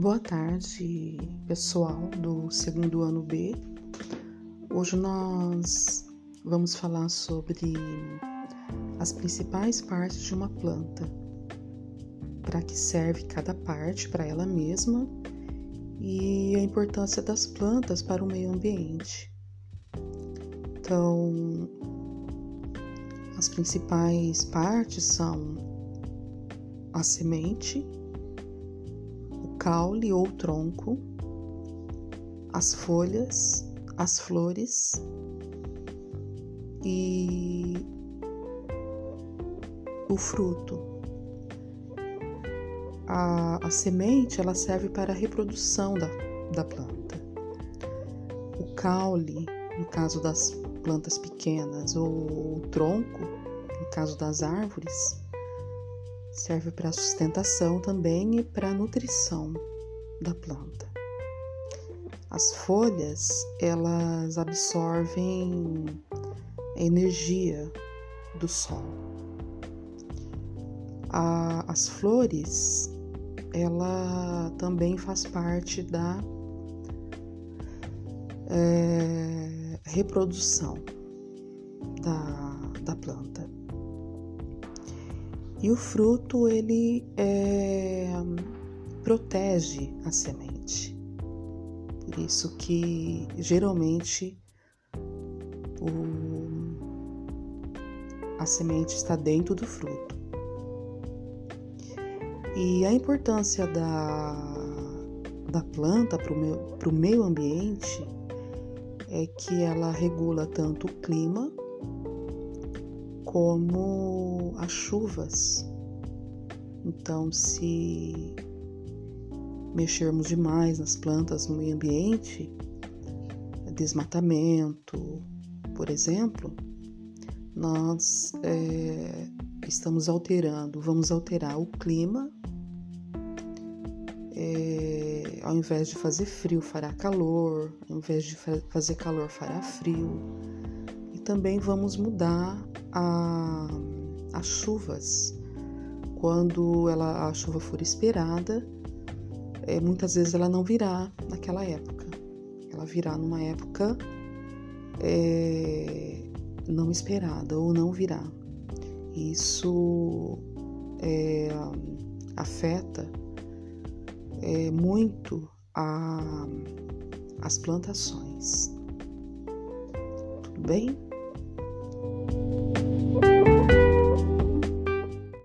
Boa tarde, pessoal do segundo ano B. Hoje nós vamos falar sobre as principais partes de uma planta, para que serve cada parte para ela mesma e a importância das plantas para o meio ambiente. Então, as principais partes são a semente, caule ou tronco, as folhas, as flores e o fruto. A, a semente ela serve para a reprodução da, da planta. O caule, no caso das plantas pequenas, ou o tronco, no caso das árvores, serve para sustentação também e para nutrição da planta. As folhas, elas absorvem a energia do sol. A, as flores, ela também faz parte da é, reprodução da, da planta. E o fruto ele é, protege a semente. Por isso que geralmente o, a semente está dentro do fruto. E a importância da, da planta para o meio, meio ambiente é que ela regula tanto o clima como as chuvas. Então, se mexermos demais nas plantas no meio ambiente, desmatamento, por exemplo, nós é, estamos alterando, vamos alterar o clima. É, ao invés de fazer frio, fará calor, ao invés de fazer calor, fará frio. Também vamos mudar a, as chuvas. Quando ela, a chuva for esperada, é, muitas vezes ela não virá naquela época. Ela virá numa época é, não esperada ou não virá. Isso é, afeta é, muito a, as plantações. Tudo bem?